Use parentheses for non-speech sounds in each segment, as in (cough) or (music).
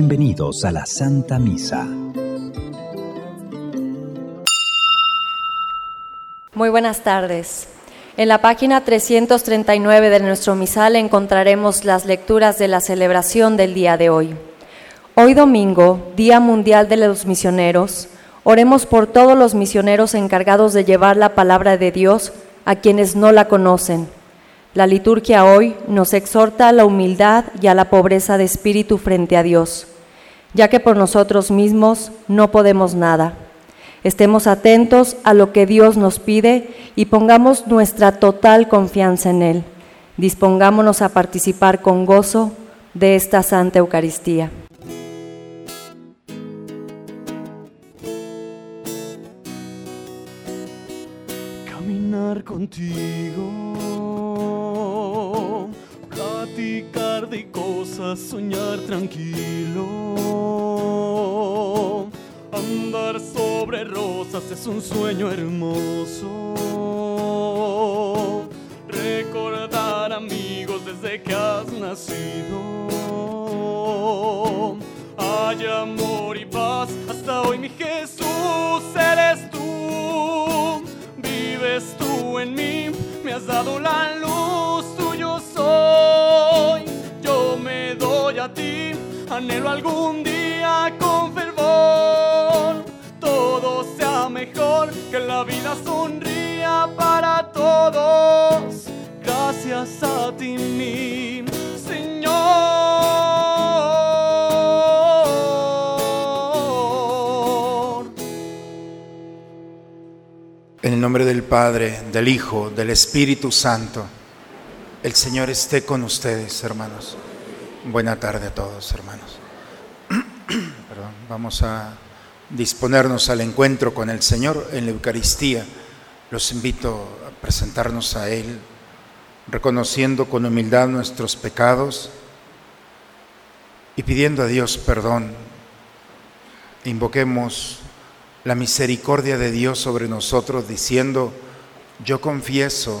Bienvenidos a la Santa Misa. Muy buenas tardes. En la página 339 de nuestro misal encontraremos las lecturas de la celebración del día de hoy. Hoy domingo, Día Mundial de los Misioneros, oremos por todos los misioneros encargados de llevar la palabra de Dios a quienes no la conocen la liturgia hoy nos exhorta a la humildad y a la pobreza de espíritu frente a Dios, ya que por nosotros mismos no podemos nada. Estemos atentos a lo que Dios nos pide y pongamos nuestra total confianza en Él. Dispongámonos a participar con gozo de esta Santa Eucaristía. Caminar contigo de cosas, soñar tranquilo. Andar sobre rosas es un sueño hermoso. Recordar amigos desde que has nacido. Hay amor y paz hasta hoy, mi Jesús, eres tú. Vives tú en mí, me has dado la luz, soy. Me doy a ti, anhelo algún día con fervor, todo sea mejor, que la vida sonría para todos, gracias a ti mi Señor. En el nombre del Padre, del Hijo, del Espíritu Santo, el Señor esté con ustedes, hermanos. Buena tarde a todos, hermanos. (clears throat) Vamos a disponernos al encuentro con el Señor en la Eucaristía. Los invito a presentarnos a Él, reconociendo con humildad nuestros pecados y pidiendo a Dios perdón. Invoquemos la misericordia de Dios sobre nosotros, diciendo, yo confieso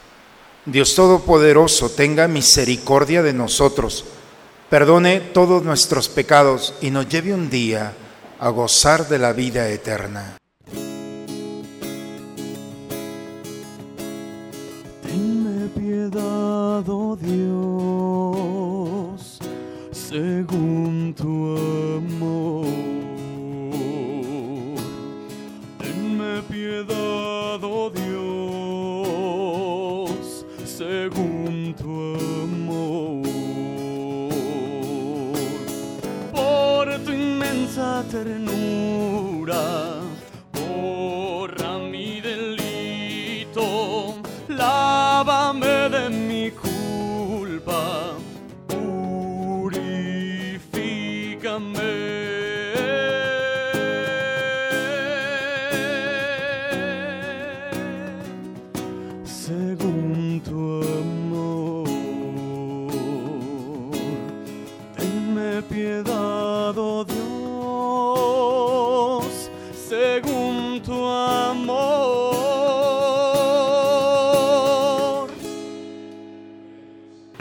Dios Todopoderoso, tenga misericordia de nosotros perdone todos nuestros pecados y nos lleve un día a gozar de la vida eterna. Tenme piedad, oh Dios, según tu amor. Ternura borra mi delito, lávame de mi culpa, purifícame.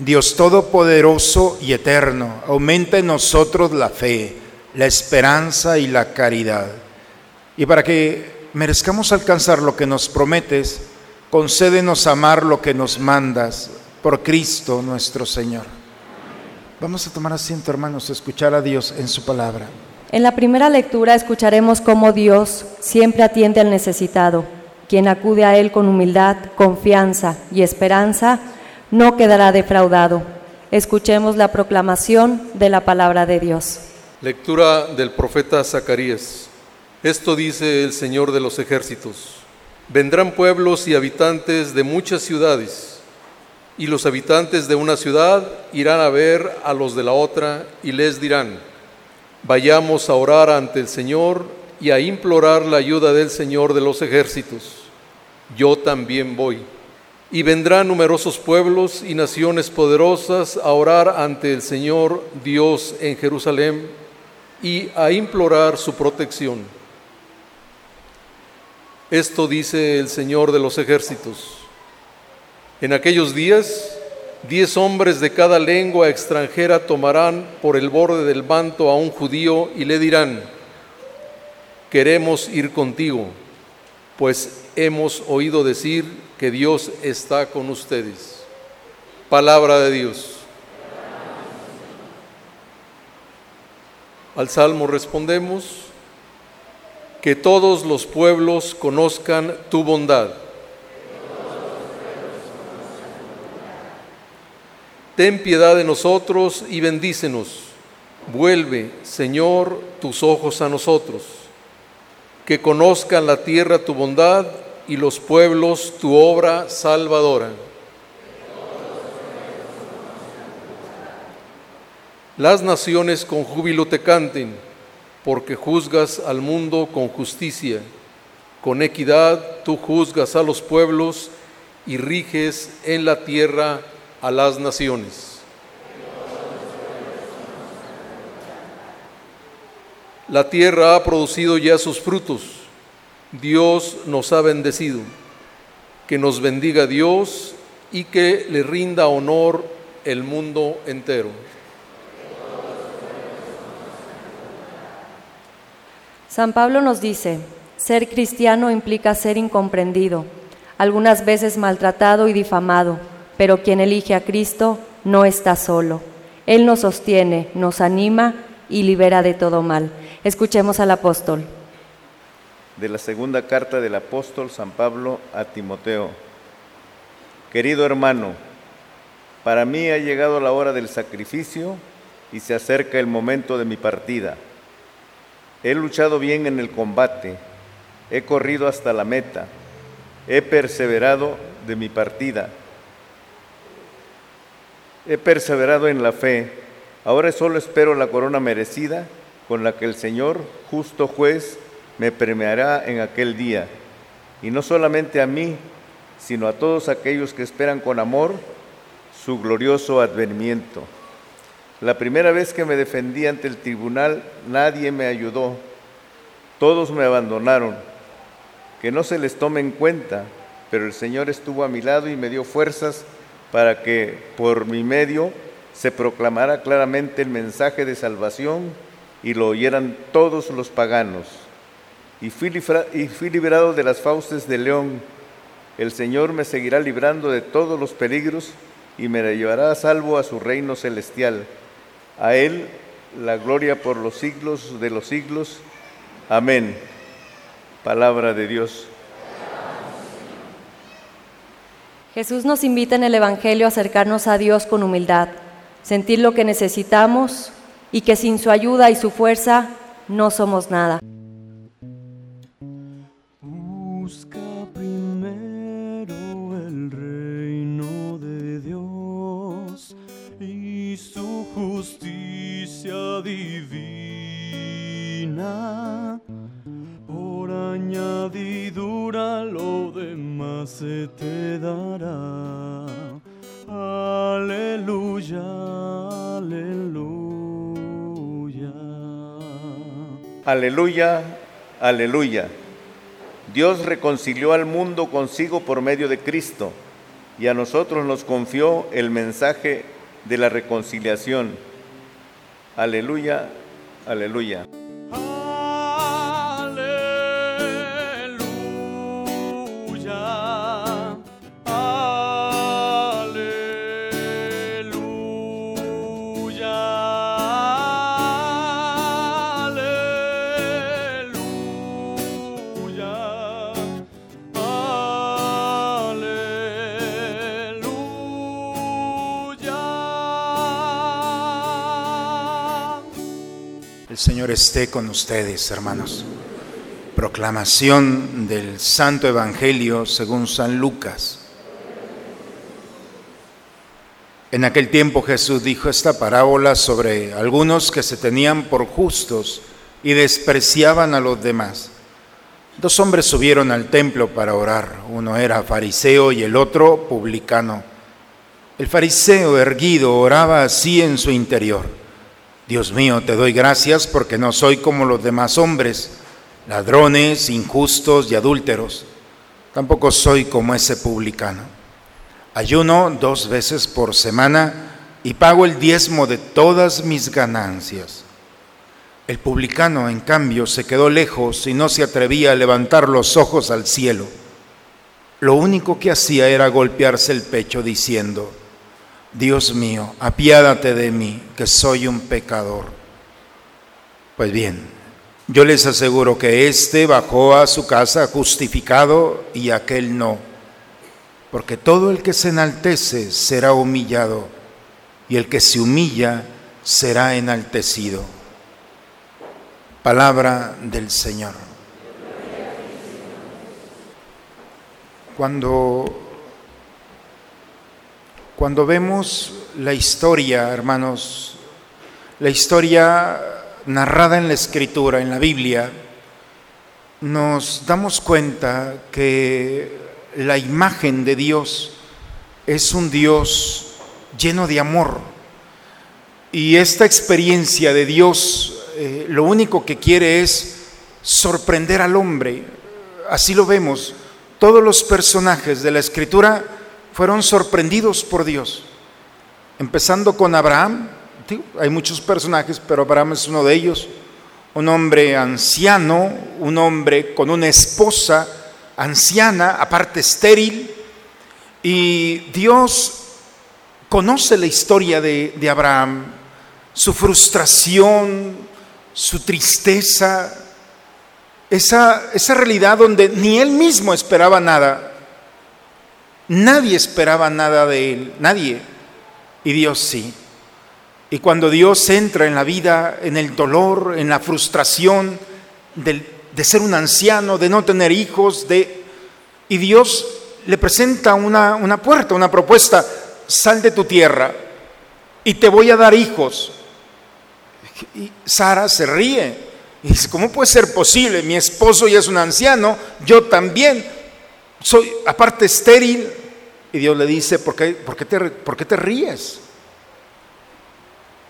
Dios Todopoderoso y Eterno, aumenta en nosotros la fe, la esperanza y la caridad. Y para que merezcamos alcanzar lo que nos prometes, concédenos amar lo que nos mandas por Cristo nuestro Señor. Vamos a tomar asiento, hermanos, a escuchar a Dios en su palabra. En la primera lectura escucharemos cómo Dios siempre atiende al necesitado. Quien acude a Él con humildad, confianza y esperanza, no quedará defraudado. Escuchemos la proclamación de la palabra de Dios. Lectura del profeta Zacarías. Esto dice el Señor de los ejércitos. Vendrán pueblos y habitantes de muchas ciudades, y los habitantes de una ciudad irán a ver a los de la otra y les dirán, vayamos a orar ante el Señor y a implorar la ayuda del Señor de los ejércitos. Yo también voy. Y vendrán numerosos pueblos y naciones poderosas a orar ante el Señor Dios en Jerusalén y a implorar su protección. Esto dice el Señor de los ejércitos. En aquellos días, diez hombres de cada lengua extranjera tomarán por el borde del manto a un judío y le dirán, queremos ir contigo, pues hemos oído decir que Dios está con ustedes. Palabra de Dios. Al Salmo respondemos, que todos los pueblos conozcan tu bondad. Ten piedad de nosotros y bendícenos. Vuelve, Señor, tus ojos a nosotros. Que conozcan la tierra tu bondad y los pueblos tu obra salvadora. Las naciones con júbilo te canten, porque juzgas al mundo con justicia. Con equidad tú juzgas a los pueblos y riges en la tierra a las naciones. La tierra ha producido ya sus frutos. Dios nos ha bendecido. Que nos bendiga Dios y que le rinda honor el mundo entero. San Pablo nos dice, ser cristiano implica ser incomprendido, algunas veces maltratado y difamado, pero quien elige a Cristo no está solo. Él nos sostiene, nos anima y libera de todo mal. Escuchemos al apóstol. De la segunda carta del apóstol San Pablo a Timoteo. Querido hermano, para mí ha llegado la hora del sacrificio y se acerca el momento de mi partida. He luchado bien en el combate, he corrido hasta la meta, he perseverado de mi partida, he perseverado en la fe, ahora solo espero la corona merecida con la que el Señor, justo juez, me premiará en aquel día, y no solamente a mí, sino a todos aquellos que esperan con amor su glorioso advenimiento. La primera vez que me defendí ante el tribunal, nadie me ayudó. Todos me abandonaron. Que no se les tome en cuenta, pero el Señor estuvo a mi lado y me dio fuerzas para que por mi medio se proclamara claramente el mensaje de salvación y lo oyeran todos los paganos. Y fui, y fui liberado de las fauces del león. El Señor me seguirá librando de todos los peligros y me llevará a salvo a su reino celestial. A Él la gloria por los siglos de los siglos. Amén. Palabra de Dios. Jesús nos invita en el Evangelio a acercarnos a Dios con humildad, sentir lo que necesitamos y que sin su ayuda y su fuerza no somos nada. Se te dará. Aleluya, aleluya. Aleluya, Aleluya. Dios reconcilió al mundo consigo por medio de Cristo y a nosotros nos confió el mensaje de la reconciliación. Aleluya, aleluya. Esté con ustedes, hermanos. Proclamación del Santo Evangelio según San Lucas. En aquel tiempo Jesús dijo esta parábola sobre algunos que se tenían por justos y despreciaban a los demás. Dos hombres subieron al templo para orar. Uno era fariseo y el otro publicano. El fariseo erguido oraba así en su interior. Dios mío, te doy gracias porque no soy como los demás hombres, ladrones, injustos y adúlteros. Tampoco soy como ese publicano. Ayuno dos veces por semana y pago el diezmo de todas mis ganancias. El publicano, en cambio, se quedó lejos y no se atrevía a levantar los ojos al cielo. Lo único que hacía era golpearse el pecho diciendo, Dios mío, apiádate de mí, que soy un pecador. Pues bien, yo les aseguro que éste bajó a su casa justificado y aquel no, porque todo el que se enaltece será humillado y el que se humilla será enaltecido. Palabra del Señor. Cuando cuando vemos la historia, hermanos, la historia narrada en la Escritura, en la Biblia, nos damos cuenta que la imagen de Dios es un Dios lleno de amor. Y esta experiencia de Dios eh, lo único que quiere es sorprender al hombre. Así lo vemos. Todos los personajes de la Escritura fueron sorprendidos por Dios. Empezando con Abraham, hay muchos personajes, pero Abraham es uno de ellos. Un hombre anciano, un hombre con una esposa anciana, aparte estéril. Y Dios conoce la historia de, de Abraham, su frustración, su tristeza, esa, esa realidad donde ni él mismo esperaba nada. Nadie esperaba nada de él, nadie. Y Dios sí. Y cuando Dios entra en la vida, en el dolor, en la frustración de, ser un anciano, de no tener hijos, de, y Dios le presenta una, una puerta, una propuesta, sal de tu tierra y te voy a dar hijos. Y Sara se ríe y dice, ¿cómo puede ser posible? Mi esposo ya es un anciano, yo también soy aparte estéril. Y Dios le dice, ¿por qué, por qué, te, por qué te ríes?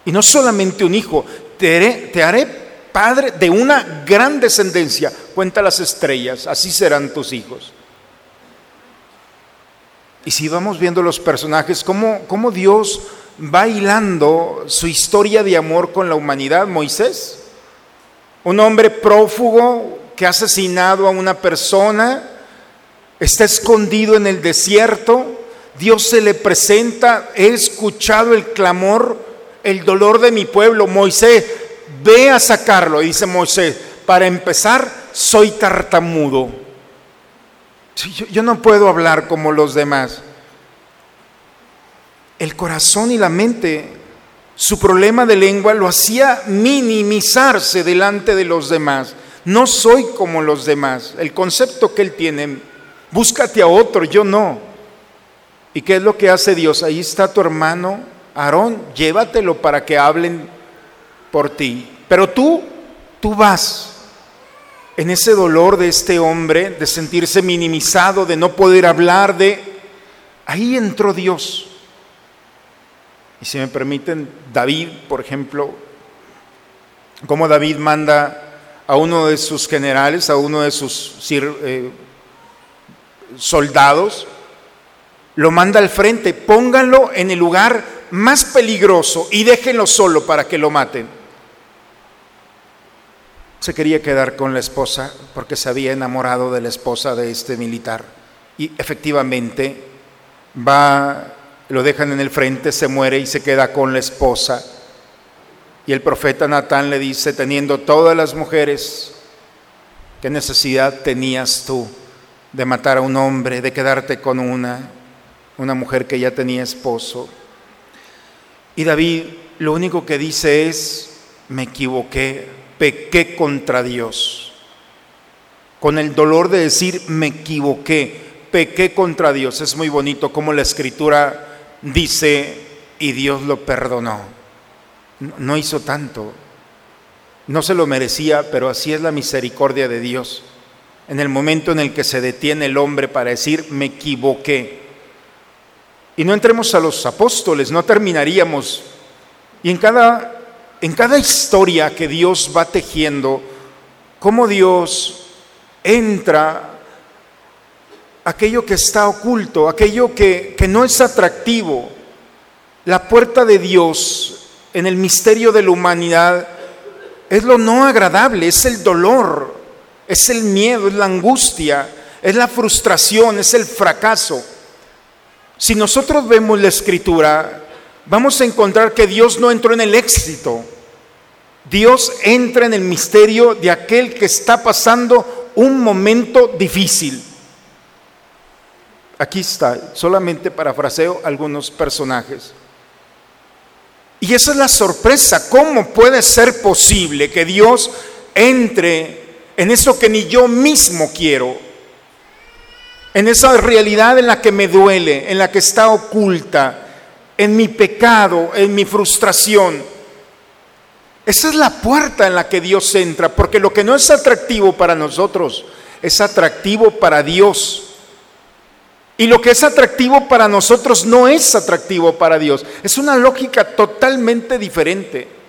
Y no solamente un hijo, te haré, padre de una gran descendencia. Cuenta las estrellas, así serán tus hijos. Y si vamos viendo los personajes, cómo, cómo Dios va hilando su historia de amor con la humanidad, Moisés, un hombre prófugo que ha asesinado a una persona, está escondido en el desierto, Dios se le presenta, he escuchado el clamor, el dolor de mi pueblo, Moisés, ve a sacarlo, dice Moisés, para empezar, soy tartamudo, yo no puedo hablar como los demás. El corazón y la mente, su problema de lengua lo hacía minimizarse delante de los demás. No soy como los demás. El concepto que él tiene, búscate a otro, yo no. ¿Y qué es lo que hace Dios? Ahí está tu hermano Aarón, llévatelo para que hablen por ti. Pero tú, tú vas en ese dolor de este hombre, de sentirse minimizado, de no poder hablar, de... Ahí entró Dios. Y si me permiten, David, por ejemplo, como David manda a uno de sus generales, a uno de sus eh, soldados, lo manda al frente, pónganlo en el lugar más peligroso y déjenlo solo para que lo maten. Se quería quedar con la esposa porque se había enamorado de la esposa de este militar. Y efectivamente va, lo dejan en el frente, se muere y se queda con la esposa. Y el profeta Natán le dice, teniendo todas las mujeres, ¿qué necesidad tenías tú de matar a un hombre, de quedarte con una? una mujer que ya tenía esposo. Y David lo único que dice es, me equivoqué, pequé contra Dios. Con el dolor de decir, me equivoqué, pequé contra Dios. Es muy bonito como la escritura dice, y Dios lo perdonó. No hizo tanto, no se lo merecía, pero así es la misericordia de Dios. En el momento en el que se detiene el hombre para decir, me equivoqué, y no entremos a los apóstoles, no terminaríamos. Y en cada, en cada historia que Dios va tejiendo, cómo Dios entra aquello que está oculto, aquello que, que no es atractivo. La puerta de Dios en el misterio de la humanidad es lo no agradable, es el dolor, es el miedo, es la angustia, es la frustración, es el fracaso. Si nosotros vemos la escritura, vamos a encontrar que Dios no entró en el éxito. Dios entra en el misterio de aquel que está pasando un momento difícil. Aquí está, solamente parafraseo algunos personajes. Y esa es la sorpresa, ¿cómo puede ser posible que Dios entre en eso que ni yo mismo quiero? en esa realidad en la que me duele, en la que está oculta, en mi pecado, en mi frustración. Esa es la puerta en la que Dios entra, porque lo que no es atractivo para nosotros es atractivo para Dios. Y lo que es atractivo para nosotros no es atractivo para Dios. Es una lógica totalmente diferente.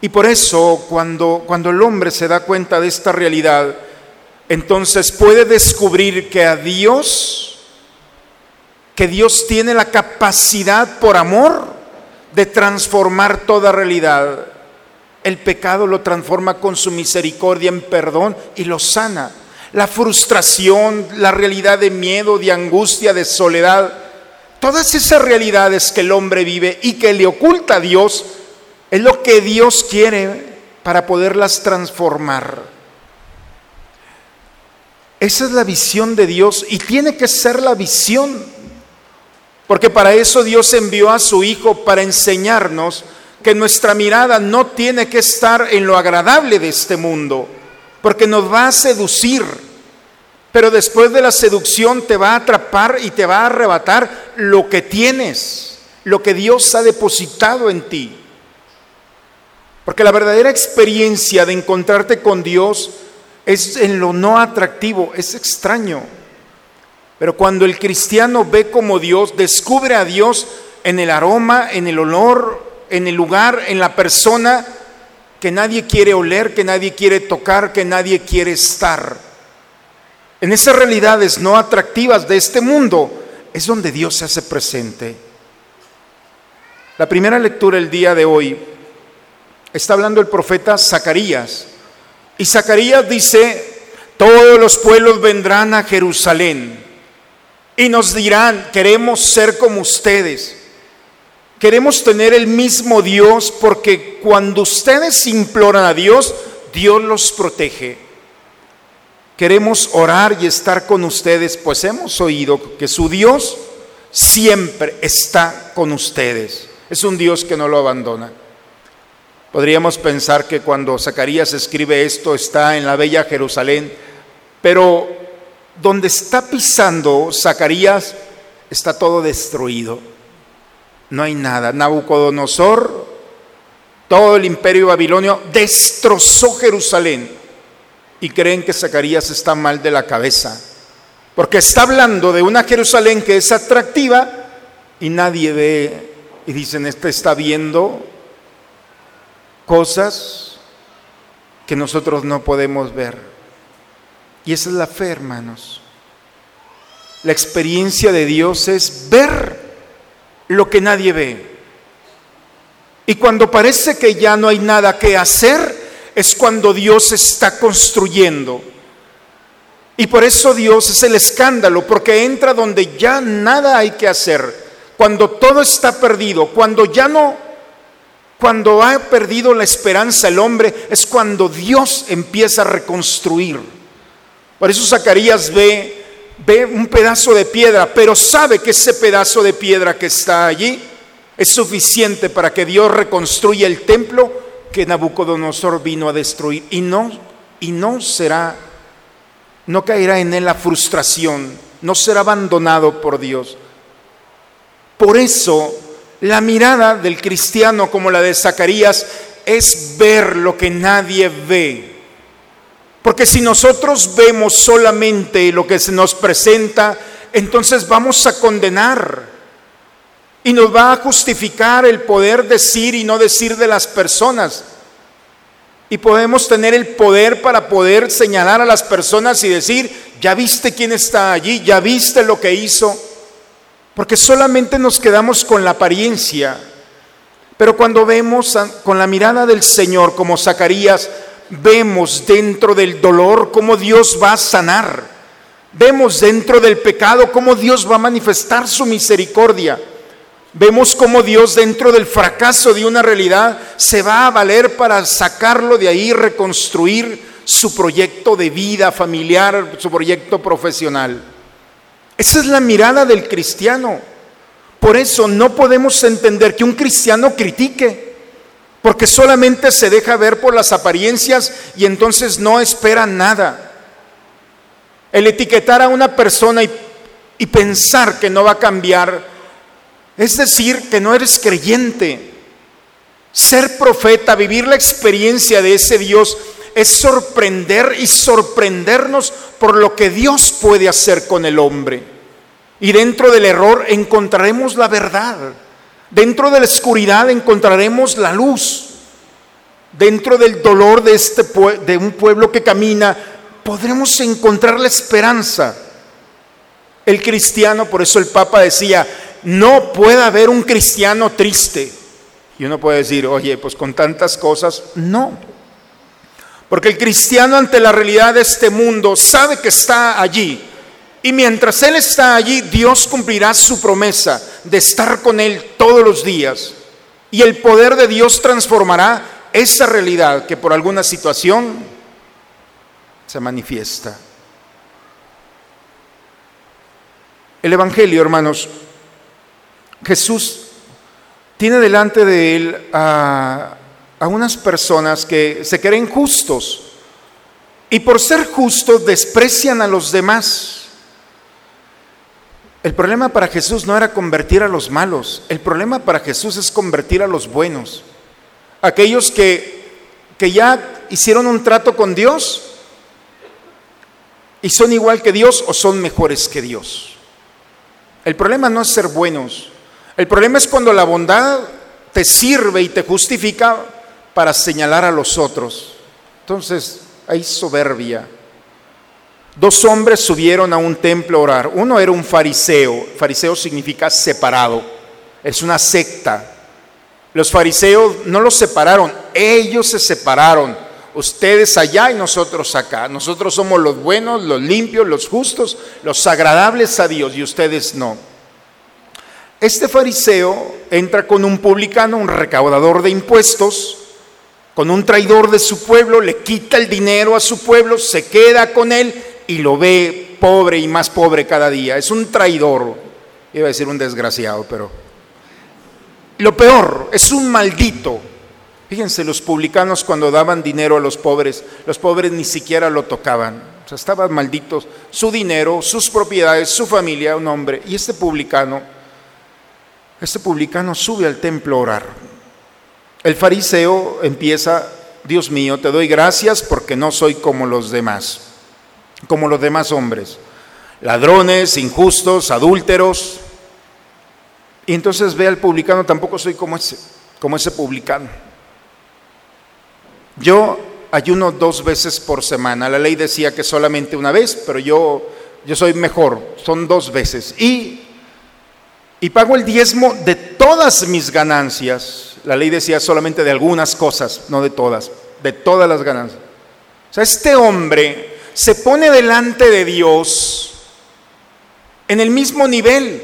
Y por eso cuando, cuando el hombre se da cuenta de esta realidad, entonces puede descubrir que a Dios, que Dios tiene la capacidad por amor de transformar toda realidad. El pecado lo transforma con su misericordia en perdón y lo sana. La frustración, la realidad de miedo, de angustia, de soledad, todas esas realidades que el hombre vive y que le oculta a Dios, es lo que Dios quiere para poderlas transformar. Esa es la visión de Dios y tiene que ser la visión, porque para eso Dios envió a su Hijo para enseñarnos que nuestra mirada no tiene que estar en lo agradable de este mundo, porque nos va a seducir, pero después de la seducción te va a atrapar y te va a arrebatar lo que tienes, lo que Dios ha depositado en ti. Porque la verdadera experiencia de encontrarte con Dios es en lo no atractivo, es extraño. Pero cuando el cristiano ve como Dios, descubre a Dios en el aroma, en el olor, en el lugar, en la persona que nadie quiere oler, que nadie quiere tocar, que nadie quiere estar. En esas realidades no atractivas de este mundo es donde Dios se hace presente. La primera lectura el día de hoy está hablando el profeta Zacarías. Y Zacarías dice, todos los pueblos vendrán a Jerusalén y nos dirán, queremos ser como ustedes. Queremos tener el mismo Dios porque cuando ustedes imploran a Dios, Dios los protege. Queremos orar y estar con ustedes, pues hemos oído que su Dios siempre está con ustedes. Es un Dios que no lo abandona. Podríamos pensar que cuando Zacarías escribe esto está en la bella Jerusalén, pero donde está pisando Zacarías está todo destruido. No hay nada. Nabucodonosor, todo el imperio babilonio destrozó Jerusalén y creen que Zacarías está mal de la cabeza, porque está hablando de una Jerusalén que es atractiva y nadie ve y dicen, este está viendo cosas que nosotros no podemos ver. Y esa es la fe, hermanos. La experiencia de Dios es ver lo que nadie ve. Y cuando parece que ya no hay nada que hacer, es cuando Dios está construyendo. Y por eso Dios es el escándalo, porque entra donde ya nada hay que hacer. Cuando todo está perdido, cuando ya no, cuando ha perdido la esperanza el hombre, es cuando Dios empieza a reconstruir. Por eso Zacarías ve, ve un pedazo de piedra, pero sabe que ese pedazo de piedra que está allí es suficiente para que Dios reconstruya el templo que Nabucodonosor vino a destruir y no y no será no caerá en él la frustración, no será abandonado por Dios. Por eso la mirada del cristiano como la de Zacarías es ver lo que nadie ve. Porque si nosotros vemos solamente lo que se nos presenta, entonces vamos a condenar y nos va a justificar el poder decir y no decir de las personas. Y podemos tener el poder para poder señalar a las personas y decir, ya viste quién está allí, ya viste lo que hizo. Porque solamente nos quedamos con la apariencia. Pero cuando vemos con la mirada del Señor, como Zacarías, vemos dentro del dolor cómo Dios va a sanar. Vemos dentro del pecado cómo Dios va a manifestar su misericordia. Vemos cómo Dios dentro del fracaso de una realidad se va a valer para sacarlo de ahí, reconstruir su proyecto de vida familiar, su proyecto profesional. Esa es la mirada del cristiano. Por eso no podemos entender que un cristiano critique, porque solamente se deja ver por las apariencias y entonces no espera nada. El etiquetar a una persona y, y pensar que no va a cambiar es decir, que no eres creyente. Ser profeta, vivir la experiencia de ese Dios, es sorprender y sorprendernos por lo que Dios puede hacer con el hombre. Y dentro del error encontraremos la verdad. Dentro de la oscuridad encontraremos la luz. Dentro del dolor de, este de un pueblo que camina, podremos encontrar la esperanza. El cristiano, por eso el Papa decía, no puede haber un cristiano triste. Y uno puede decir, oye, pues con tantas cosas, no. Porque el cristiano ante la realidad de este mundo sabe que está allí. Y mientras Él está allí, Dios cumplirá su promesa de estar con Él todos los días. Y el poder de Dios transformará esa realidad que por alguna situación se manifiesta. El Evangelio, hermanos, Jesús tiene delante de él a, unas personas que se creen justos y por ser justos desprecian a los demás. El problema para Jesús no era convertir a los malos, el problema para Jesús es convertir a los buenos, aquellos que, que ya hicieron un trato con Dios y son igual que Dios o son mejores que Dios. El problema no es ser buenos, el problema es cuando la bondad te sirve y te justifica para señalar a los otros. Entonces, hay soberbia. Dos hombres subieron a un templo a orar. Uno era un fariseo. Fariseo significa separado. Es una secta. Los fariseos no los separaron, ellos se separaron. Ustedes allá y nosotros acá. Nosotros somos los buenos, los limpios, los justos, los agradables a Dios y ustedes no. Este fariseo entra con un publicano, un recaudador de impuestos, con un traidor de su pueblo, le quita el dinero a su pueblo, se queda con él y lo ve pobre y más pobre cada día. Es un traidor, iba a decir un desgraciado, pero... Lo peor, es un maldito. Fíjense, los publicanos cuando daban dinero a los pobres, los pobres ni siquiera lo tocaban. O sea, estaban malditos su dinero, sus propiedades, su familia, un hombre. Y este publicano este publicano sube al templo a orar. El fariseo empieza, Dios mío, te doy gracias porque no soy como los demás, como los demás hombres, ladrones, injustos, adúlteros. Y entonces ve al publicano, tampoco soy como ese, como ese publicano. Yo ayuno dos veces por semana. La ley decía que solamente una vez, pero yo, yo soy mejor, son dos veces. Y, y pago el diezmo de todas mis ganancias. La ley decía solamente de algunas cosas, no de todas, de todas las ganancias. O sea, este hombre se pone delante de Dios en el mismo nivel.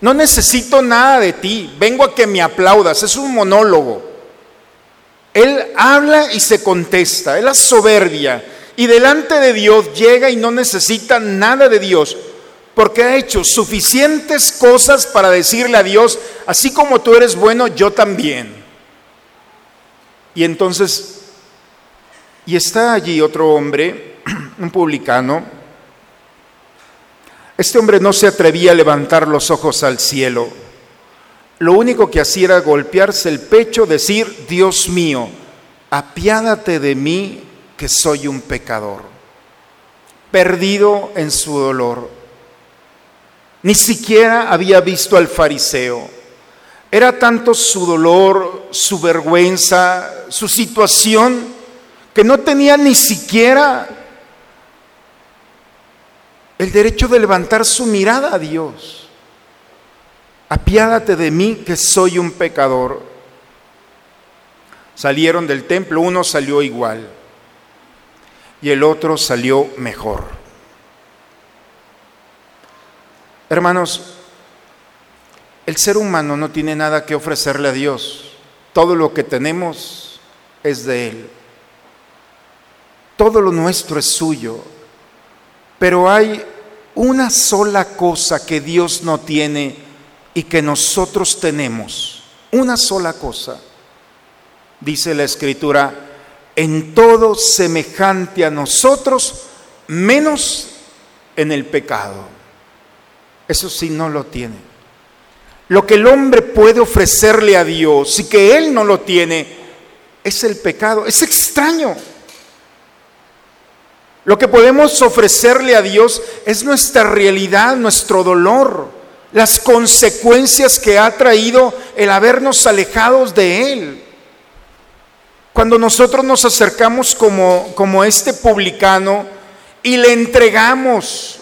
No necesito nada de ti, vengo a que me aplaudas, es un monólogo. Él habla y se contesta, él es soberbia y delante de Dios llega y no necesita nada de Dios, porque ha hecho suficientes cosas para decirle a Dios, así como tú eres bueno, yo también. Y entonces y está allí otro hombre, (clears throat) un publicano. Este hombre no se atrevía a levantar los ojos al cielo. Lo único que hacía era golpearse el pecho, decir, Dios mío, apiádate de mí que soy un pecador, perdido en su dolor. Ni siquiera había visto al fariseo. Era tanto su dolor, su vergüenza, su situación, que no tenía ni siquiera el derecho de levantar su mirada a Dios. Apiádate de mí que soy un pecador. Salieron del templo, uno salió igual y el otro salió mejor. Hermanos, el ser humano no tiene nada que ofrecerle a Dios. Todo lo que tenemos es de Él todo lo nuestro es suyo, pero hay una sola cosa que Dios no tiene y que nosotros tenemos, una sola cosa. Dice la escritura, en todo semejante a nosotros, menos en el pecado. Eso sí no lo tiene. Lo que el hombre puede ofrecerle a Dios y que él no lo tiene es el pecado. Es extraño. Lo que podemos ofrecerle a Dios es nuestra realidad, nuestro dolor, las consecuencias que ha traído el habernos alejados de Él. Cuando nosotros nos acercamos como, como este publicano y le entregamos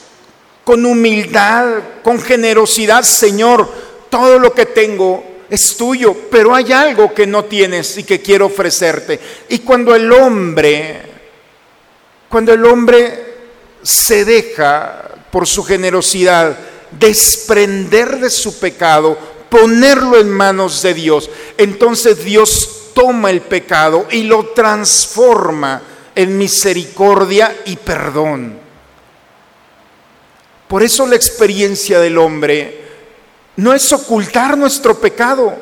con humildad, con generosidad, Señor, todo lo que tengo es tuyo, pero hay algo que no tienes y que quiero ofrecerte. Y cuando el hombre cuando el hombre se deja por su generosidad desprender de su pecado, ponerlo en manos de Dios, entonces Dios toma el pecado y lo transforma en misericordia y perdón. Por eso la experiencia del hombre no es ocultar nuestro pecado.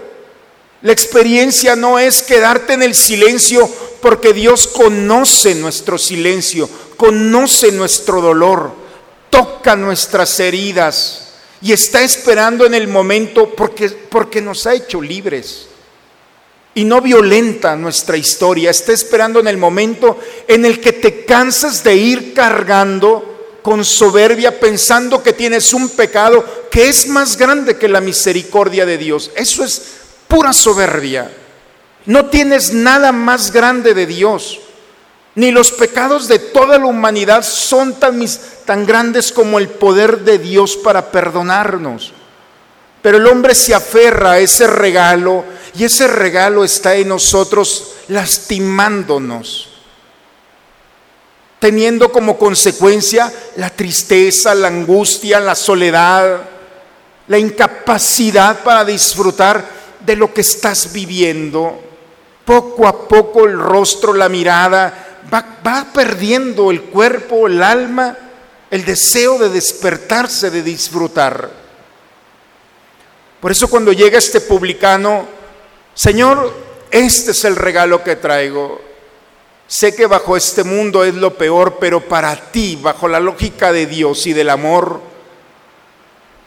La experiencia no es quedarte en el silencio porque Dios conoce nuestro silencio, conoce nuestro dolor, toca nuestras heridas y está esperando en el momento porque, porque nos ha hecho libres. Y no violenta nuestra historia, está esperando en el momento en el que te cansas de ir cargando con soberbia pensando que tienes un pecado que es más grande que la misericordia de Dios. Eso es pura soberbia. No tienes nada más grande de Dios. Ni los pecados de toda la humanidad son tan, tan grandes como el poder de Dios para perdonarnos. Pero el hombre se aferra a ese regalo y ese regalo está en nosotros lastimándonos, teniendo como consecuencia la tristeza, la angustia, la soledad, la incapacidad para disfrutar de lo que estás viviendo poco a poco el rostro, la mirada, va, perdiendo el cuerpo, el alma, el deseo de despertarse, de disfrutar. Por eso cuando llega este publicano, Señor, este es el regalo que traigo. Sé que bajo este mundo es lo peor, pero para ti, bajo la lógica de Dios y del amor,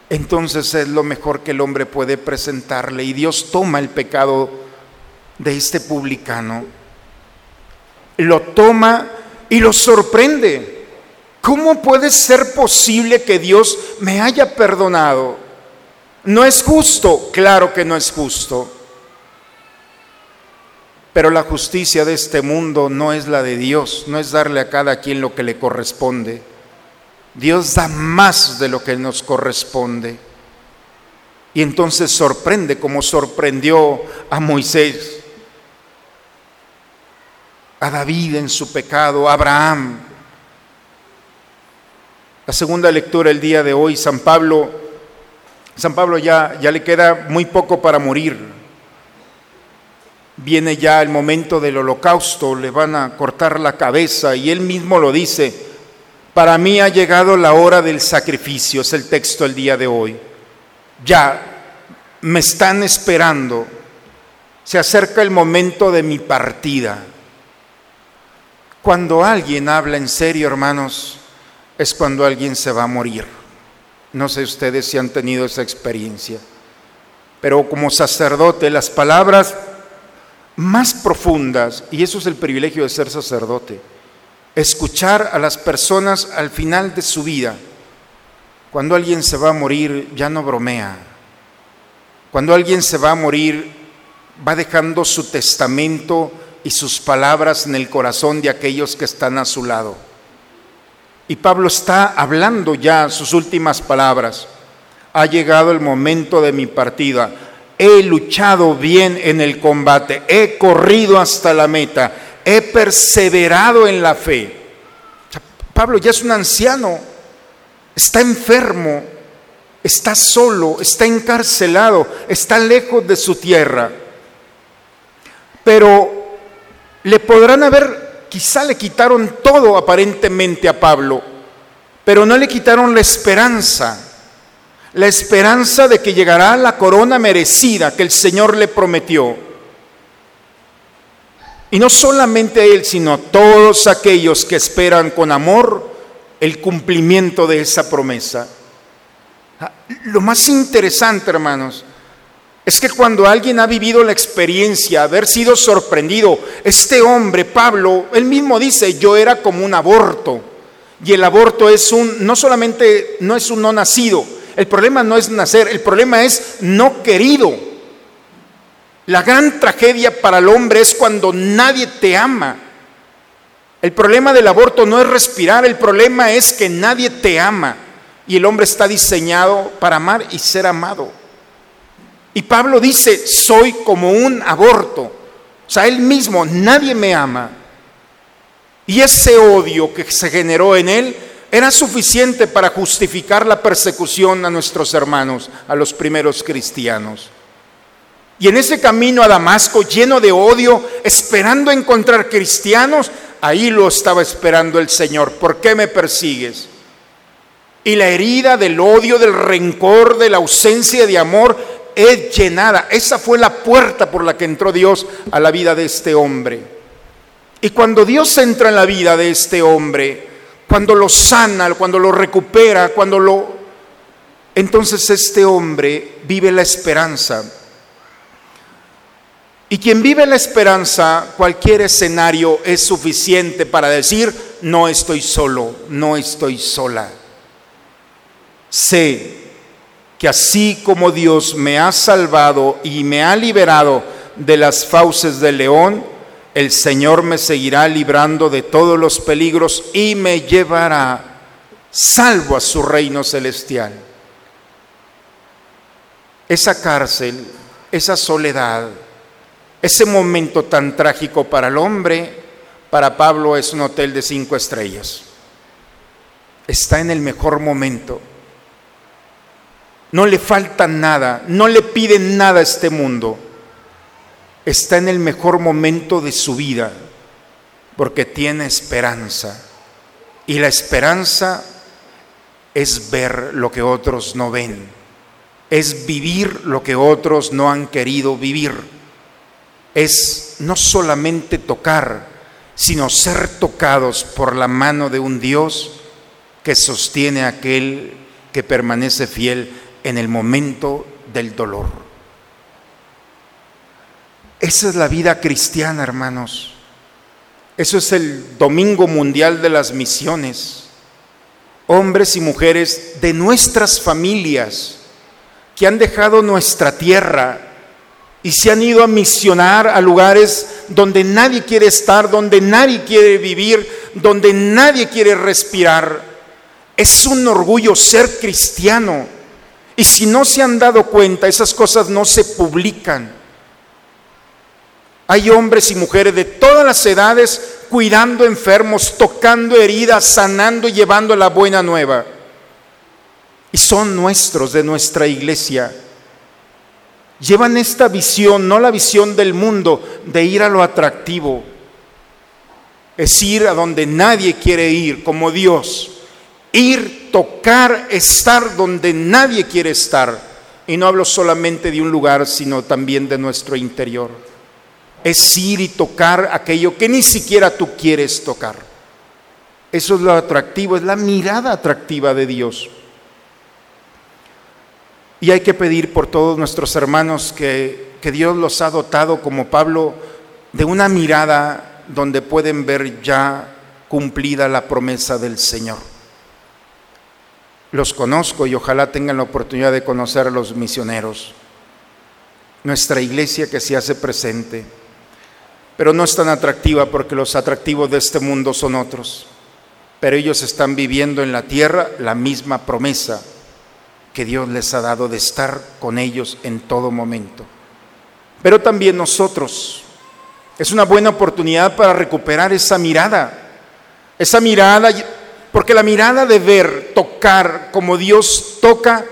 entonces es lo mejor que el hombre puede presentarle. Y Dios toma el pecado de este publicano, lo toma y lo sorprende. ¿Cómo puede ser posible que Dios me haya perdonado? ¿No es justo? Claro que no es justo. Pero la justicia de este mundo no es la de Dios, no es darle a cada quien lo que le corresponde. Dios da más de lo que nos corresponde. Y entonces sorprende como sorprendió a Moisés, a David en su pecado, a Abraham. La segunda lectura el día de hoy, San Pablo, San Pablo ya, ya le queda muy poco para morir. Viene ya el momento del holocausto, le van a cortar la cabeza y él mismo lo dice, para mí ha llegado la hora del sacrificio, es el texto el día de hoy. Ya me están esperando, se acerca el momento de mi partida. Cuando alguien habla en serio, hermanos, es cuando alguien se va a morir. No sé ustedes si han tenido esa experiencia, pero como sacerdote las palabras más profundas, y eso es el privilegio de ser sacerdote, escuchar a las personas al final de su vida. Cuando alguien se va a morir, ya no bromea. Cuando alguien se va a morir, va dejando su testamento y sus palabras en el corazón de aquellos que están a su lado. Y Pablo está hablando ya sus últimas palabras. Ha llegado el momento de mi partida. He luchado bien en el combate. He corrido hasta la meta. He perseverado en la fe. Pablo ya es un anciano. Está enfermo. Está solo. Está encarcelado. Está lejos de su tierra. Pero le podrán haber, quizá le quitaron todo aparentemente a Pablo, pero no le quitaron la esperanza, la esperanza de que llegará la corona merecida que el Señor le prometió. Y no solamente él, sino todos aquellos que esperan con amor el cumplimiento de esa promesa. Lo más interesante, hermanos, es que cuando alguien ha vivido la experiencia, haber sido sorprendido, este hombre, Pablo, él mismo dice, yo era como un aborto. Y el aborto es un, no solamente no es un no nacido, el problema no es nacer, el problema es no querido. La gran tragedia para el hombre es cuando nadie te ama. El problema del aborto no es respirar, el problema es que nadie te ama. Y el hombre está diseñado para amar y ser amado. Y Pablo dice, soy como un aborto. O sea, él mismo, nadie me ama. Y ese odio que se generó en él era suficiente para justificar la persecución a nuestros hermanos, a los primeros cristianos. Y en ese camino a Damasco, lleno de odio, esperando encontrar cristianos, ahí lo estaba esperando el Señor. ¿Por qué me persigues? Y la herida del odio, del rencor, de la ausencia de amor es llenada. Esa fue la puerta por la que entró Dios a la vida de este hombre. Y cuando Dios entra en la vida de este hombre, cuando lo sana, cuando lo recupera, cuando lo... Entonces este hombre vive la esperanza. Y quien vive la esperanza, cualquier escenario es suficiente para decir, no estoy solo, no estoy sola. Sé que así como Dios me ha salvado y me ha liberado de las fauces del león, el Señor me seguirá librando de todos los peligros y me llevará salvo a su reino celestial. Esa cárcel, esa soledad, ese momento tan trágico para el hombre, para Pablo es un hotel de cinco estrellas. Está en el mejor momento no le falta nada, no le pide nada a este mundo. Está en el mejor momento de su vida porque tiene esperanza. Y la esperanza es ver lo que otros no ven, es vivir lo que otros no han querido vivir, es no solamente tocar, sino ser tocados por la mano de un Dios que sostiene a aquel que permanece fiel en el momento del dolor. Esa es la vida cristiana, hermanos. Eso es el Domingo Mundial de las Misiones. Hombres y mujeres de nuestras familias que han dejado nuestra tierra y se han ido a misionar a lugares donde nadie quiere estar, donde nadie quiere vivir, donde nadie quiere respirar. Es un orgullo ser cristiano. Y si no se han dado cuenta, esas cosas no se publican. Hay hombres y mujeres de todas las edades cuidando enfermos, tocando heridas, sanando y llevando la buena nueva. Y son nuestros de nuestra iglesia. Llevan esta visión, no la visión del mundo, de ir a lo atractivo. Es ir a donde nadie quiere ir, como Dios. Ir, tocar, estar donde nadie quiere estar. Y no hablo solamente de un lugar, sino también de nuestro interior es ir y tocar aquello que ni siquiera tú quieres tocar. Eso es lo atractivo, es la mirada atractiva de Dios. Y hay que pedir por todos nuestros hermanos que, que Dios los ha dotado, como Pablo, de una mirada donde pueden ver ya cumplida la promesa del Señor. Los conozco y ojalá tengan la oportunidad de conocer a los misioneros. Nuestra iglesia que se hace presente pero no es tan atractiva porque los atractivos de este mundo son otros. Pero ellos están viviendo en la tierra la misma promesa que Dios les ha dado de estar con ellos en todo momento. Pero también nosotros. Es una buena oportunidad para recuperar esa mirada. Esa mirada, porque la mirada de ver, tocar como Dios toca,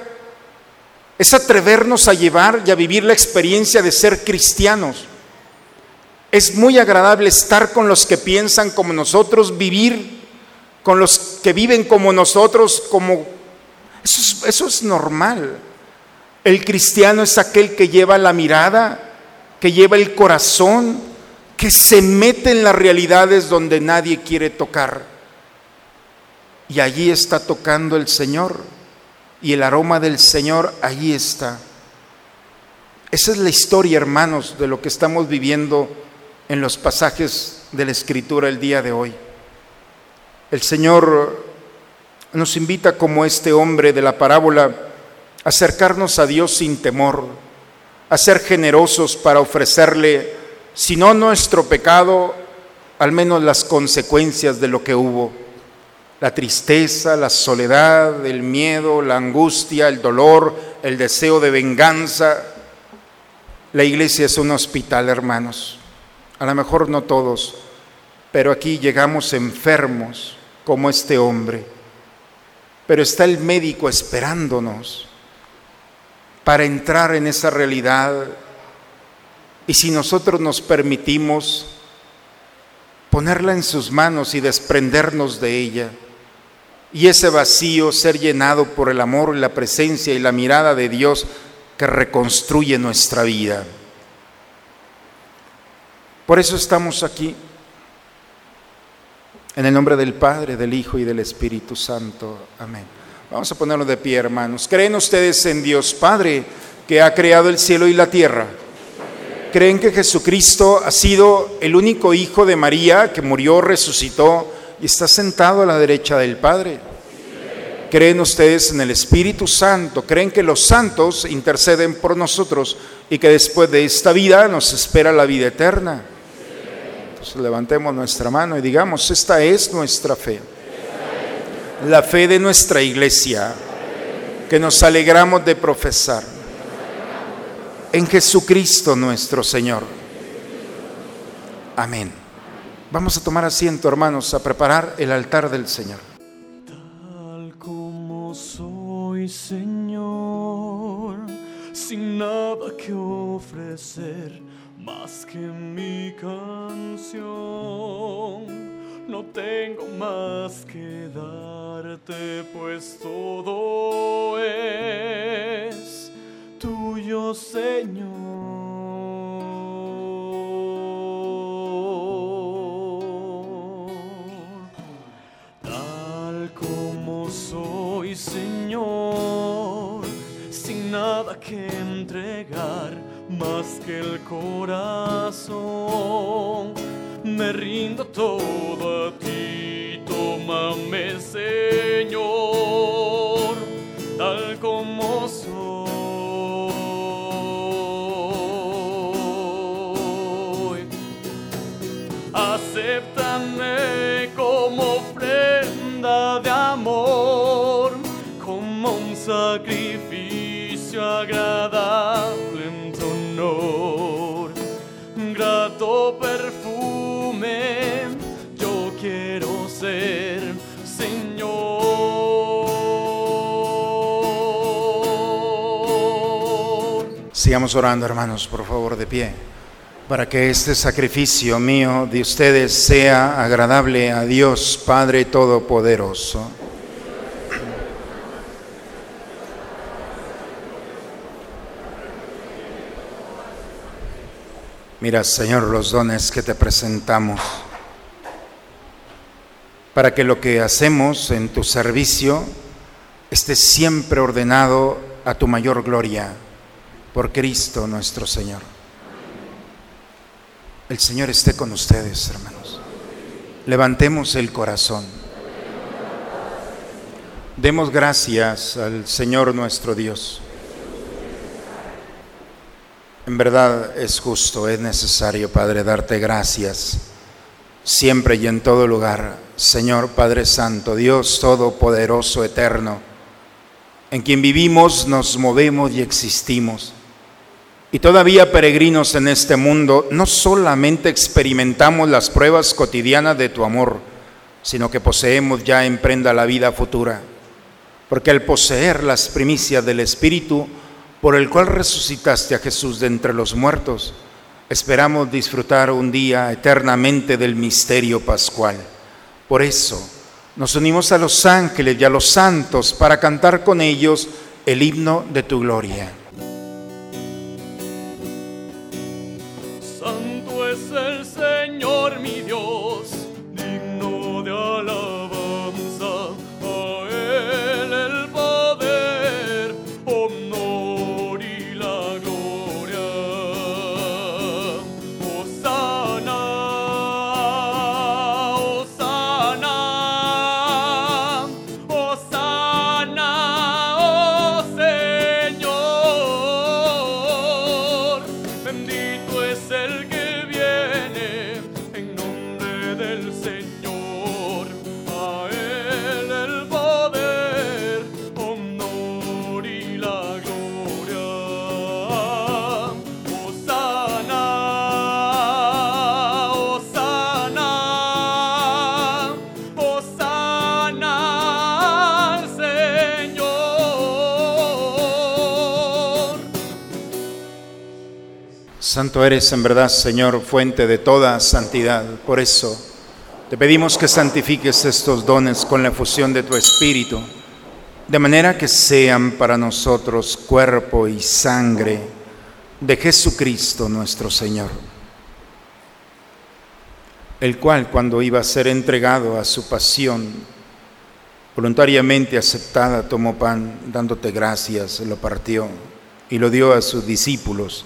es atrevernos a llevar y a vivir la experiencia de ser cristianos es muy agradable estar con los que piensan como nosotros, vivir con los que viven como nosotros, como... Eso es, normal. El cristiano es aquel que lleva la mirada, que lleva el corazón, que se mete en las realidades donde nadie quiere tocar. Y allí está tocando el Señor. Y el aroma del Señor allí está. Esa es la historia, hermanos, de lo que estamos viviendo en los pasajes de la Escritura el día de hoy. El Señor nos invita como este hombre de la parábola a acercarnos a Dios sin temor, a ser generosos para ofrecerle, si no nuestro pecado, al menos las consecuencias de lo que hubo. La tristeza, la soledad, el miedo, la angustia, el dolor, el deseo de venganza. La iglesia es un hospital, hermanos. A lo mejor no todos, pero aquí llegamos enfermos como este hombre. Pero está el médico esperándonos para entrar en esa realidad. Y si nosotros nos permitimos ponerla en sus manos y desprendernos de ella, y ese vacío ser llenado por el amor la presencia y la mirada de Dios que reconstruye nuestra vida. Por eso estamos aquí. En el nombre del Padre, del Hijo y del Espíritu Santo. Amén. Vamos a ponerlo de pie, hermanos. ¿Creen ustedes en Dios Padre que ha creado el cielo y la tierra? ¿Creen que Jesucristo ha sido el único Hijo de María que murió, resucitó y está sentado a la derecha del Padre? ¿Creen ustedes en el Espíritu Santo? ¿Creen que los santos interceden por nosotros y que después de esta vida nos espera la vida eterna? Levantemos nuestra mano y digamos, esta es nuestra fe. La fe de nuestra iglesia que nos alegramos de profesar en Jesucristo nuestro Señor. Amén. Vamos a tomar asiento, hermanos, a preparar el altar del Señor. Tal como soy, Señor, sin nada que ofrecer más que mi canción. No tengo más que darte, pues todo es tuyo, Señor. Nada que entregar más que el corazón. Me rindo todo a ti, tómame Señor, tal como Sigamos orando, hermanos, por favor, de pie, para que este sacrificio mío de ustedes sea agradable a Dios Padre Todopoderoso. Mira, Señor, los dones que te presentamos, para que lo que hacemos en tu servicio esté siempre ordenado a tu mayor gloria, por Cristo nuestro Señor. El Señor esté con ustedes, hermanos. Levantemos el corazón. Demos gracias al Señor nuestro Dios. En verdad es justo, es necesario, Padre, darte gracias siempre y en todo lugar. Señor Padre Santo, Dios Todopoderoso, Eterno, en quien vivimos, nos movemos y existimos. Y todavía peregrinos en este mundo, no solamente experimentamos las pruebas cotidianas de tu amor, sino que poseemos ya en prenda la vida futura. Porque al poseer las primicias del Espíritu, por el cual resucitaste a Jesús de entre los muertos, esperamos disfrutar un día eternamente del misterio pascual. Por eso nos unimos a los ángeles y a los santos para cantar con ellos el himno de tu gloria. Señor mi Santo eres en verdad, Señor, fuente de toda santidad. Por eso te pedimos que santifiques estos dones con la efusión de tu Espíritu, de manera que sean para nosotros cuerpo y sangre de Jesucristo nuestro Señor, el cual cuando iba a ser entregado a su pasión, voluntariamente aceptada, tomó pan, dándote gracias, lo partió y lo dio a sus discípulos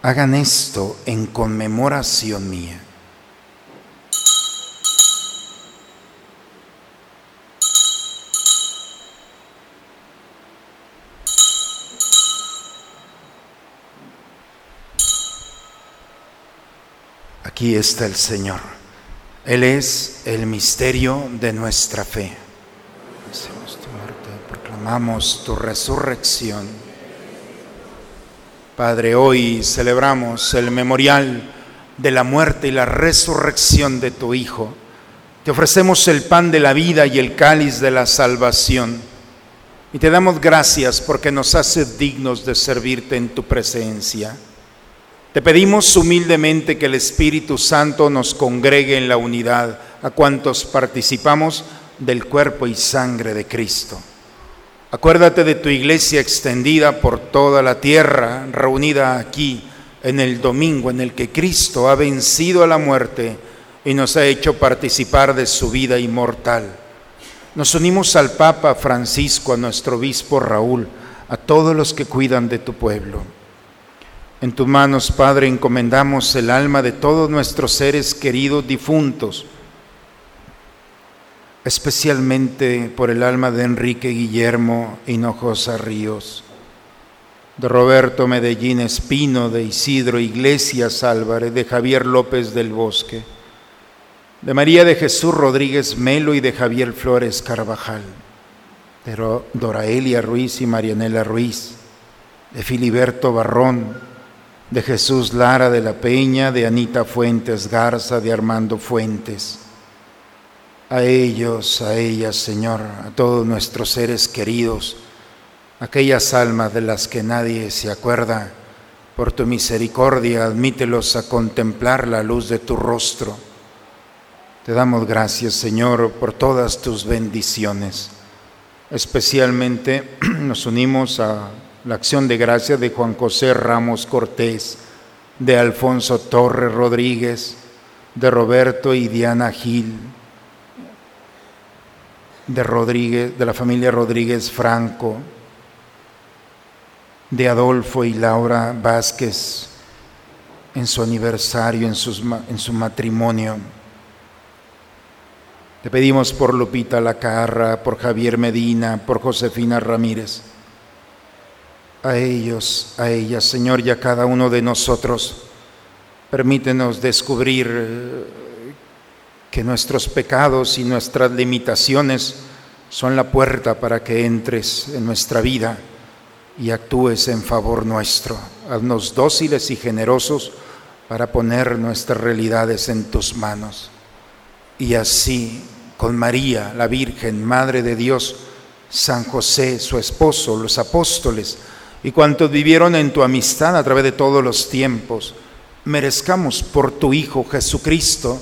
Hagan esto en conmemoración mía. Aquí está el Señor. Él es el misterio de nuestra fe. Proclamamos tu resurrección. Padre, hoy celebramos el memorial de la muerte y la resurrección de tu Hijo. Te ofrecemos el pan de la vida y el cáliz de la salvación. Y te damos gracias porque nos haces dignos de servirte en tu presencia. Te pedimos humildemente que el Espíritu Santo nos congregue en la unidad a cuantos participamos del cuerpo y sangre de Cristo. Acuérdate de tu iglesia extendida por toda la tierra, reunida aquí en el domingo en el que Cristo ha vencido a la muerte y nos ha hecho participar de su vida inmortal. Nos unimos al Papa Francisco, a nuestro obispo Raúl, a todos los que cuidan de tu pueblo. En tus manos, Padre, encomendamos el alma de todos nuestros seres queridos difuntos, especialmente por el alma de Enrique Guillermo Hinojosa Ríos de Roberto Medellín Espino, de Isidro Iglesias Álvarez, de Javier López del Bosque, de María de Jesús Rodríguez Melo y de Javier Flores Carvajal, de Doraelia Ruiz y Marianela Ruiz, de Filiberto Barrón, de Jesús Lara de la Peña, de Anita Fuentes Garza, de Armando Fuentes. A ellos, a ellas, Señor, a todos nuestros seres queridos, aquellas almas de las que nadie se acuerda, por tu misericordia, admítelos a contemplar la luz de tu rostro. Te damos gracias, Señor, por todas tus bendiciones. Especialmente (clears throat) nos unimos a la acción de gracia de Juan José Ramos Cortés, de Alfonso Torres Rodríguez, de Roberto y Diana Gil, de Rodríguez, de la familia Rodríguez Franco, de Adolfo y Laura Vázquez en su aniversario, en, en su matrimonio. Te pedimos por Lupita Lacarra, por Javier Medina, por Josefina Ramírez. A ellos, a ellas, Señor, y a cada uno de nosotros, permítenos descubrir que nuestros pecados y nuestras limitaciones son la puerta para que entres en nuestra vida y actúes en favor nuestro. Haznos dóciles y generosos para poner nuestras realidades en tus manos. Y así, con María, la Virgen, Madre de Dios, San José, su esposo, los apóstoles y cuantos vivieron en tu amistad a través de todos los tiempos, merezcamos por tu Hijo Jesucristo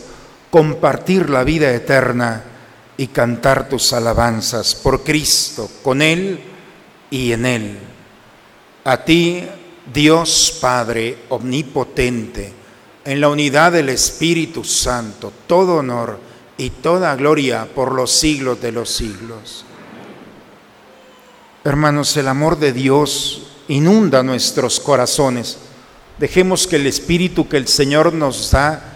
compartir la vida eterna y cantar tus alabanzas por Cristo, con Él y en Él a ti, Dios Padre Omnipotente, en la unidad del Espíritu Santo, todo honor y toda gloria por los siglos de los siglos. Hermanos, el amor de Dios inunda nuestros corazones. Dejemos que el Espíritu que el Señor nos da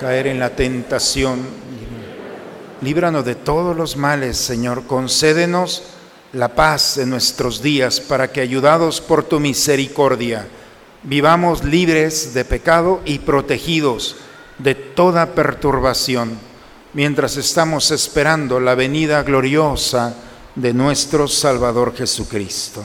Caer en la tentación, líbranos de todos los males, Señor, concédenos la paz en nuestros días para que, ayudados por tu misericordia, vivamos libres de pecado y protegidos de toda perturbación, mientras estamos esperando la venida gloriosa de nuestro Salvador Jesucristo.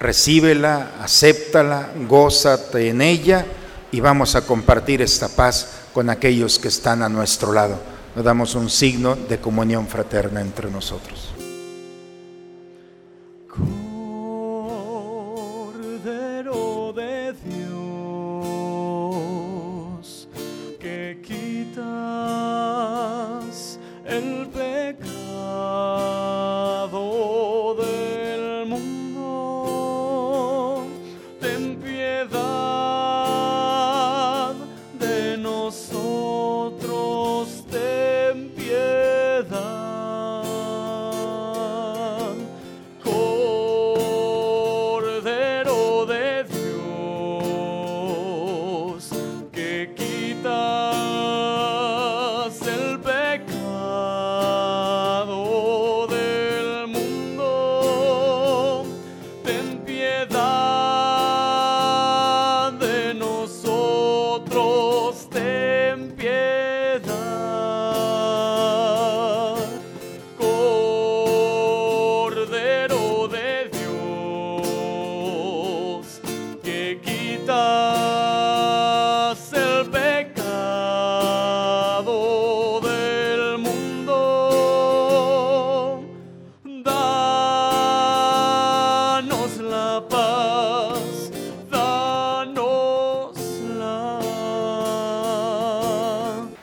Recíbela, acéptala, gózate en ella y vamos a compartir esta paz con aquellos que están a nuestro lado nos damos un signo de comunión fraterna entre nosotros.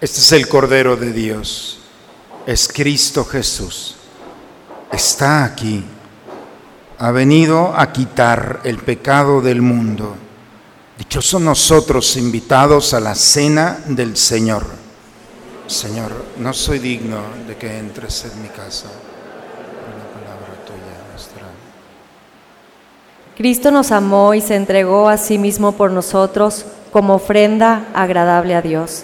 Este es el Cordero de Dios, es Cristo Jesús. Está aquí, ha venido a quitar el pecado del mundo. Dichosos nosotros invitados a la cena del Señor. Señor, no soy digno de que entres en mi casa. Palabra tuya nuestra. Cristo nos amó y se entregó a sí mismo por nosotros como ofrenda agradable a Dios.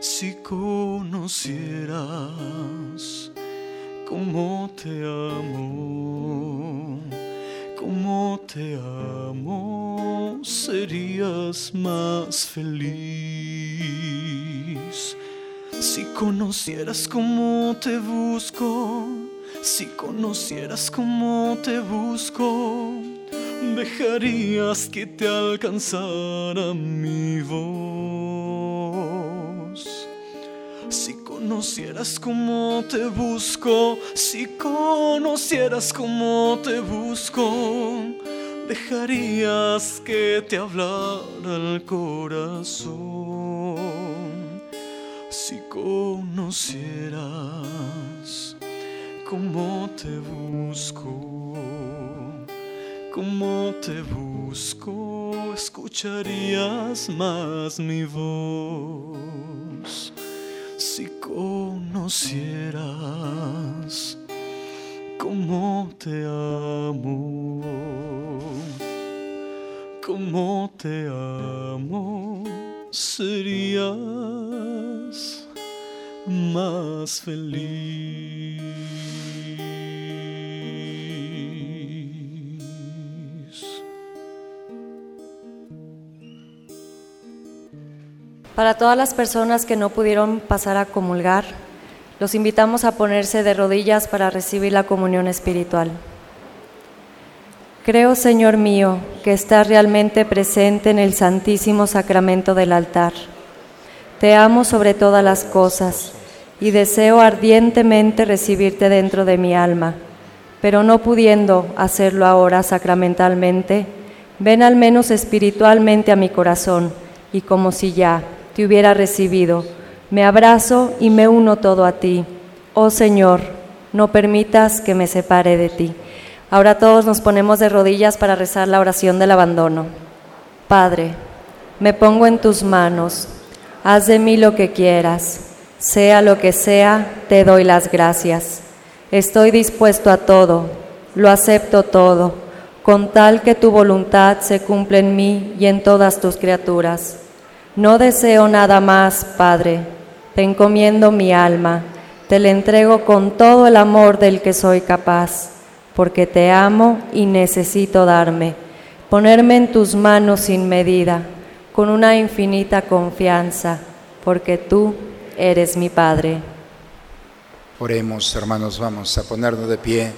Si conocieras cómo te amo, cómo te amo, serías más feliz. Si conocieras cómo te busco, si conocieras cómo te busco, dejarías que te alcanzara mi voz. Si conocieras cómo te busco, si conocieras cómo te busco, dejarías que te hablara el corazón. Si conocieras cómo te busco, cómo te busco, escucharías más mi voz. Si conocieras cómo te amo, cómo te amo, serías más feliz. Para todas las personas que no pudieron pasar a comulgar, los invitamos a ponerse de rodillas para recibir la comunión espiritual. Creo, Señor mío, que estás realmente presente en el santísimo sacramento del altar. Te amo sobre todas las cosas y deseo ardientemente recibirte dentro de mi alma, pero no pudiendo hacerlo ahora sacramentalmente, ven al menos espiritualmente a mi corazón y como si ya te hubiera recibido, me abrazo y me uno todo a ti. Oh Señor, no permitas que me separe de ti. Ahora todos nos ponemos de rodillas para rezar la oración del abandono. Padre, me pongo en tus manos, haz de mí lo que quieras, sea lo que sea, te doy las gracias. Estoy dispuesto a todo, lo acepto todo, con tal que tu voluntad se cumpla en mí y en todas tus criaturas. No deseo nada más, Padre, te encomiendo mi alma, te la entrego con todo el amor del que soy capaz, porque te amo y necesito darme, ponerme en tus manos sin medida, con una infinita confianza, porque tú eres mi Padre. Oremos, hermanos, vamos a ponernos de pie,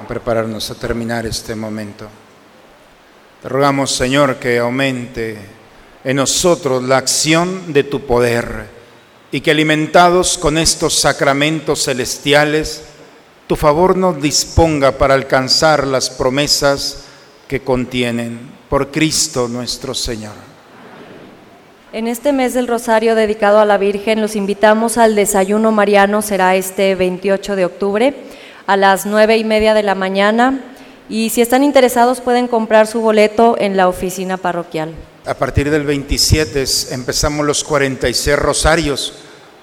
a prepararnos a terminar este momento. Te rogamos, Señor, que aumente en nosotros la acción de tu poder y que alimentados con estos sacramentos celestiales, tu favor nos disponga para alcanzar las promesas que contienen por Cristo nuestro Señor. En este mes del Rosario dedicado a la Virgen, los invitamos al desayuno mariano, será este 28 de octubre a las nueve y media de la mañana y si están interesados pueden comprar su boleto en la oficina parroquial. A partir del 27 es- empezamos los 46 rosarios.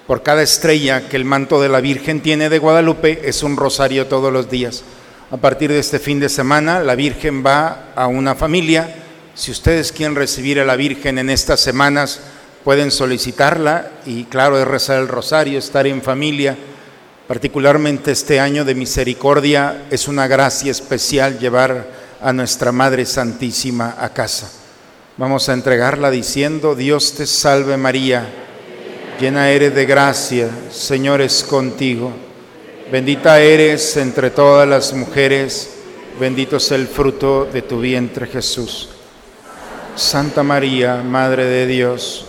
Por cada estrella que el manto de la Virgen tiene de Guadalupe es un rosario todos los días. A partir de este fin de semana la Virgen va a una familia. Si ustedes quieren recibir a la Virgen en estas semanas, pueden solicitarla y claro, es rezar el rosario, estar en familia. Particularmente este año de misericordia es una gracia especial llevar a nuestra Madre Santísima a casa. Vamos a entregarla diciendo, Dios te salve María, llena eres de gracia, Señor es contigo. Bendita eres entre todas las mujeres, bendito es el fruto de tu vientre Jesús. Santa María, Madre de Dios,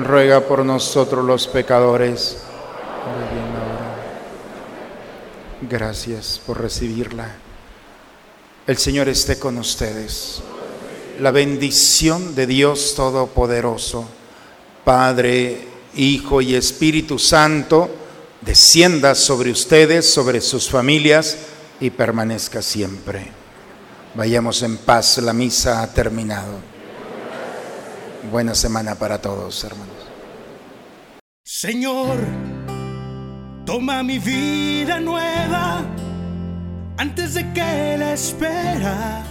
ruega por nosotros los pecadores. Gracias por recibirla. El Señor esté con ustedes. La bendición de Dios Todopoderoso, Padre, Hijo y Espíritu Santo, descienda sobre ustedes, sobre sus familias y permanezca siempre. Vayamos en paz, la misa ha terminado. Buena semana para todos, hermanos. Señor, toma mi vida nueva antes de que la espera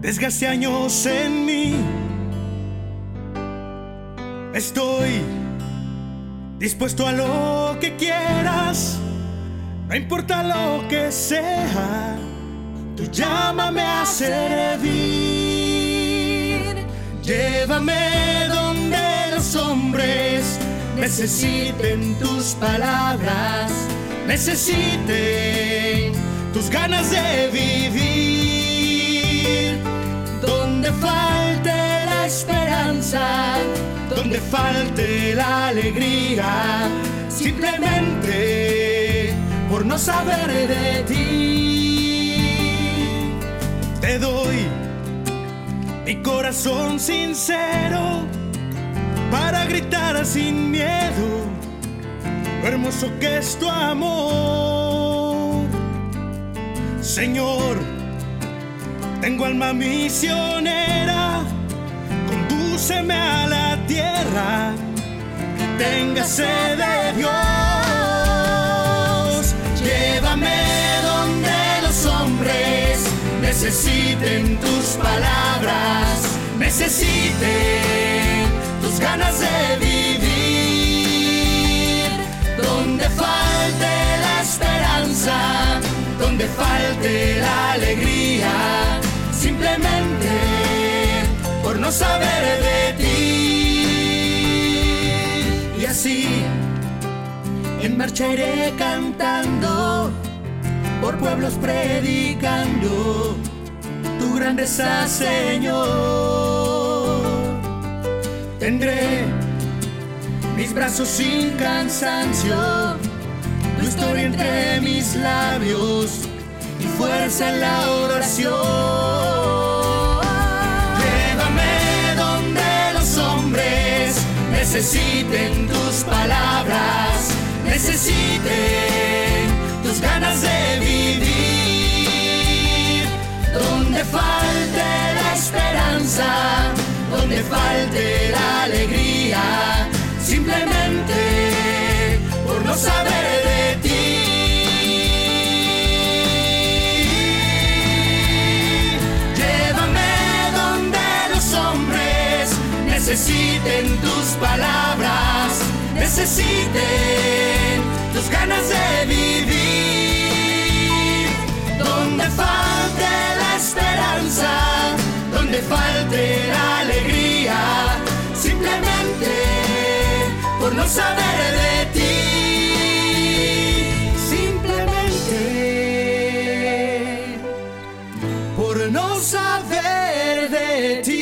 desgaste años en mí. Estoy dispuesto a lo que quieras, no importa lo que sea, tú llámame a servir. Llévame donde los hombres necesiten tus palabras, necesiten tus ganas de vivir. Donde falte la esperanza, donde falte la alegría, simplemente por no saber de ti. Te doy mi corazón sincero para gritar sin miedo lo hermoso que es tu amor. Señor, tengo alma misionera, condúceme a la tierra, sed de Dios. Llévame donde los hombres necesiten tus palabras, necesiten tus ganas de vivir. Donde falte la esperanza, donde falte la alegría, simplemente por no saber de ti. Y así, en marcha iré cantando, por pueblos predicando tu grandeza, Señor. Tendré mis brazos sin cansancio, tu historia entre mis labios fuerza en la oración. Llévame donde los hombres necesiten tus palabras, necesiten tus ganas de vivir. Donde falte la esperanza, donde falte la alegría, simplemente por no saber de ti. Necesiten tus palabras, necesiten tus ganas de vivir. Donde falte la esperanza, donde falte la alegría, simplemente por no saber de ti. Simplemente por no saber de ti.